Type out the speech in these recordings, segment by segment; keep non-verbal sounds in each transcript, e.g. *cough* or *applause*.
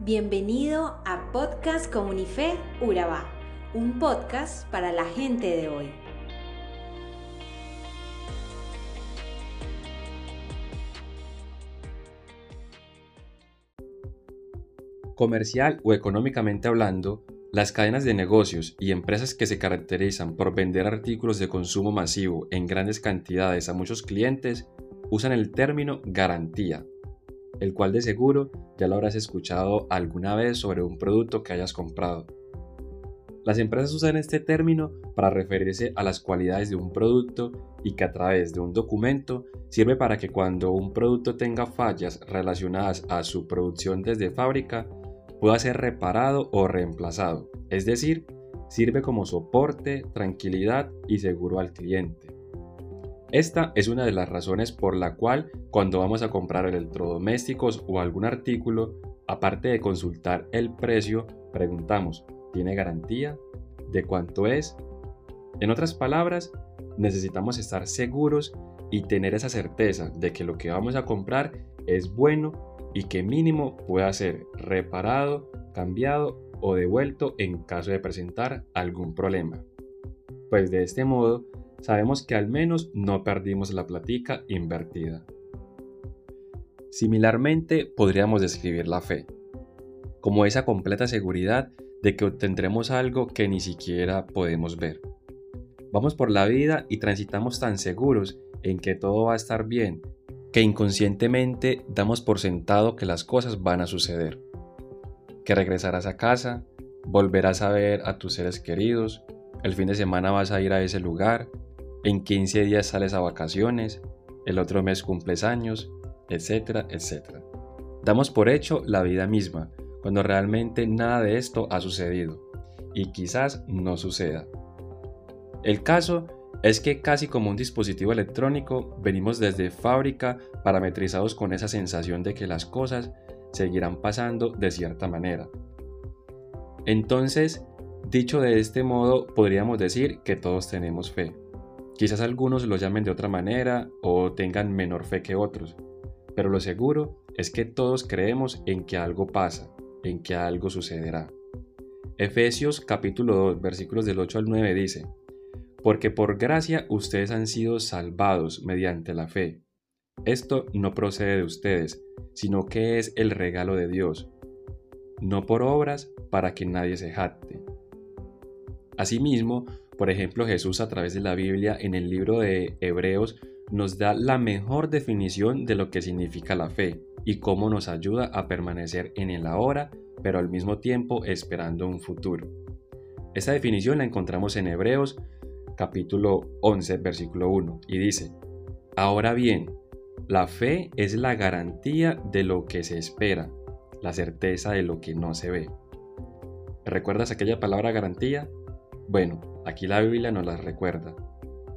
Bienvenido a Podcast Comunife Urabá, un podcast para la gente de hoy. Comercial o económicamente hablando, las cadenas de negocios y empresas que se caracterizan por vender artículos de consumo masivo en grandes cantidades a muchos clientes usan el término garantía, el cual de seguro ya lo habrás escuchado alguna vez sobre un producto que hayas comprado. Las empresas usan este término para referirse a las cualidades de un producto y que a través de un documento sirve para que cuando un producto tenga fallas relacionadas a su producción desde fábrica, pueda ser reparado o reemplazado, es decir, sirve como soporte, tranquilidad y seguro al cliente. Esta es una de las razones por la cual cuando vamos a comprar electrodomésticos o algún artículo, aparte de consultar el precio, preguntamos, ¿tiene garantía? ¿De cuánto es? En otras palabras, necesitamos estar seguros y tener esa certeza de que lo que vamos a comprar es bueno y que mínimo pueda ser reparado, cambiado o devuelto en caso de presentar algún problema. Pues de este modo sabemos que al menos no perdimos la platica invertida. Similarmente podríamos describir la fe, como esa completa seguridad de que obtendremos algo que ni siquiera podemos ver. Vamos por la vida y transitamos tan seguros en que todo va a estar bien que inconscientemente damos por sentado que las cosas van a suceder. Que regresarás a casa, volverás a ver a tus seres queridos, el fin de semana vas a ir a ese lugar, en 15 días sales a vacaciones, el otro mes cumples años, etcétera, etcétera. Damos por hecho la vida misma, cuando realmente nada de esto ha sucedido, y quizás no suceda. El caso es que casi como un dispositivo electrónico venimos desde fábrica parametrizados con esa sensación de que las cosas seguirán pasando de cierta manera. Entonces, dicho de este modo, podríamos decir que todos tenemos fe. Quizás algunos lo llamen de otra manera o tengan menor fe que otros, pero lo seguro es que todos creemos en que algo pasa, en que algo sucederá. Efesios capítulo 2 versículos del 8 al 9 dice, porque por gracia ustedes han sido salvados mediante la fe. Esto no procede de ustedes, sino que es el regalo de Dios, no por obras para que nadie se jacte. Asimismo, por ejemplo, Jesús a través de la Biblia en el libro de Hebreos nos da la mejor definición de lo que significa la fe y cómo nos ayuda a permanecer en el ahora, pero al mismo tiempo esperando un futuro. Esta definición la encontramos en Hebreos capítulo 11, versículo 1, y dice, Ahora bien, la fe es la garantía de lo que se espera, la certeza de lo que no se ve. ¿Recuerdas aquella palabra garantía? Bueno, aquí la Biblia nos la recuerda.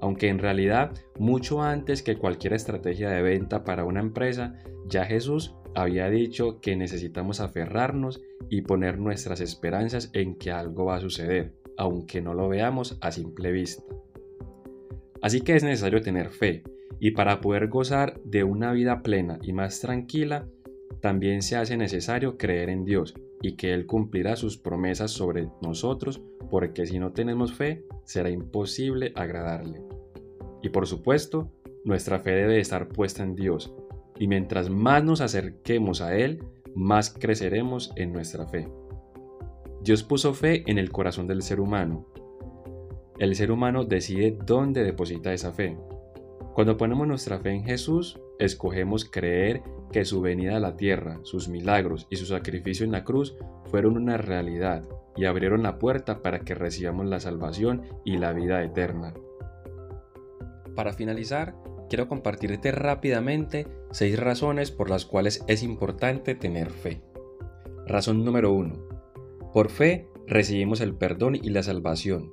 Aunque en realidad, mucho antes que cualquier estrategia de venta para una empresa, ya Jesús había dicho que necesitamos aferrarnos y poner nuestras esperanzas en que algo va a suceder aunque no lo veamos a simple vista. Así que es necesario tener fe, y para poder gozar de una vida plena y más tranquila, también se hace necesario creer en Dios y que Él cumplirá sus promesas sobre nosotros, porque si no tenemos fe, será imposible agradarle. Y por supuesto, nuestra fe debe estar puesta en Dios, y mientras más nos acerquemos a Él, más creceremos en nuestra fe. Dios puso fe en el corazón del ser humano. El ser humano decide dónde deposita esa fe. Cuando ponemos nuestra fe en Jesús, escogemos creer que su venida a la tierra, sus milagros y su sacrificio en la cruz fueron una realidad y abrieron la puerta para que recibamos la salvación y la vida eterna. Para finalizar, quiero compartirte rápidamente seis razones por las cuales es importante tener fe. Razón número 1. Por fe recibimos el perdón y la salvación.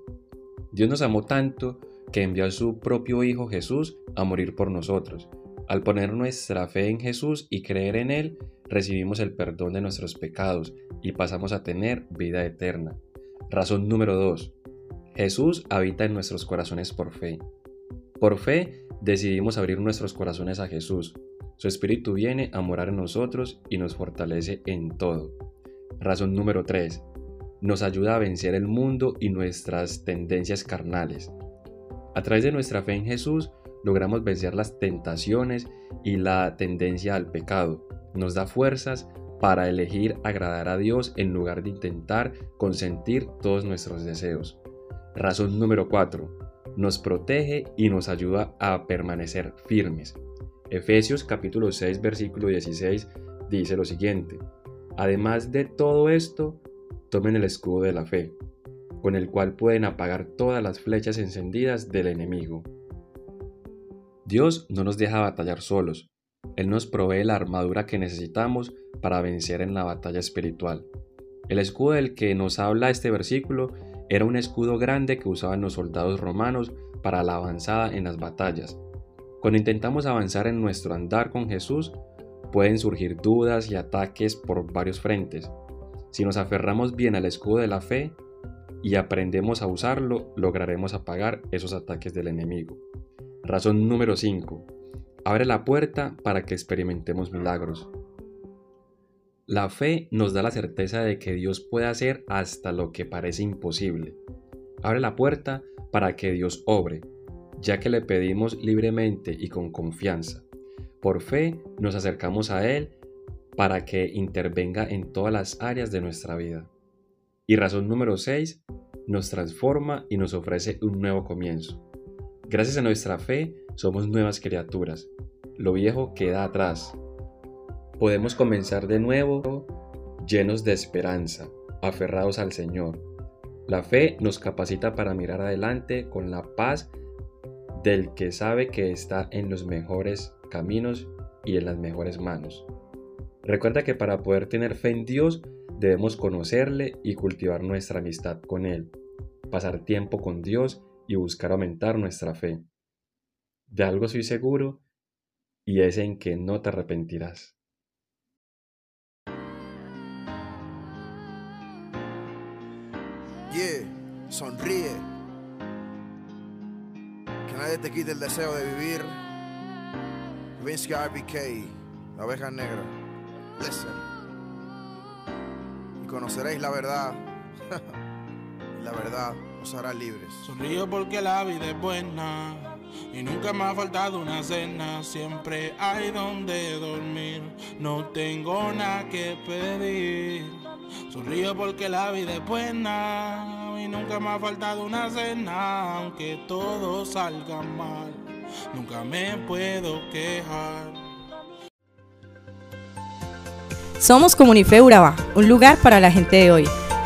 Dios nos amó tanto que envió a su propio Hijo Jesús a morir por nosotros. Al poner nuestra fe en Jesús y creer en Él, recibimos el perdón de nuestros pecados y pasamos a tener vida eterna. Razón número 2. Jesús habita en nuestros corazones por fe. Por fe decidimos abrir nuestros corazones a Jesús. Su Espíritu viene a morar en nosotros y nos fortalece en todo. Razón número 3. Nos ayuda a vencer el mundo y nuestras tendencias carnales. A través de nuestra fe en Jesús logramos vencer las tentaciones y la tendencia al pecado. Nos da fuerzas para elegir agradar a Dios en lugar de intentar consentir todos nuestros deseos. Razón número 4. Nos protege y nos ayuda a permanecer firmes. Efesios capítulo 6 versículo 16 dice lo siguiente. Además de todo esto, tomen el escudo de la fe, con el cual pueden apagar todas las flechas encendidas del enemigo. Dios no nos deja batallar solos, Él nos provee la armadura que necesitamos para vencer en la batalla espiritual. El escudo del que nos habla este versículo era un escudo grande que usaban los soldados romanos para la avanzada en las batallas. Cuando intentamos avanzar en nuestro andar con Jesús, pueden surgir dudas y ataques por varios frentes. Si nos aferramos bien al escudo de la fe y aprendemos a usarlo, lograremos apagar esos ataques del enemigo. Razón número 5. Abre la puerta para que experimentemos milagros. La fe nos da la certeza de que Dios puede hacer hasta lo que parece imposible. Abre la puerta para que Dios obre, ya que le pedimos libremente y con confianza. Por fe nos acercamos a Él para que intervenga en todas las áreas de nuestra vida. Y razón número 6, nos transforma y nos ofrece un nuevo comienzo. Gracias a nuestra fe somos nuevas criaturas. Lo viejo queda atrás podemos comenzar de nuevo llenos de esperanza, aferrados al Señor. La fe nos capacita para mirar adelante con la paz del que sabe que está en los mejores caminos y en las mejores manos. Recuerda que para poder tener fe en Dios debemos conocerle y cultivar nuestra amistad con Él, pasar tiempo con Dios y buscar aumentar nuestra fe. De algo soy seguro y es en que no te arrepentirás. sonríe. Que nadie te quite el deseo de vivir. Vince RBK, la oveja negra. Listen. Y conoceréis la verdad. *laughs* la verdad os hará libres. Sonrío porque la vida es buena. Y nunca me ha faltado una cena, siempre hay donde dormir. No tengo nada que pedir. Sonrío porque la vida es buena y nunca me ha faltado una cena, aunque todo salga mal. Nunca me puedo quejar. Somos Comunife Urabá, un lugar para la gente de hoy.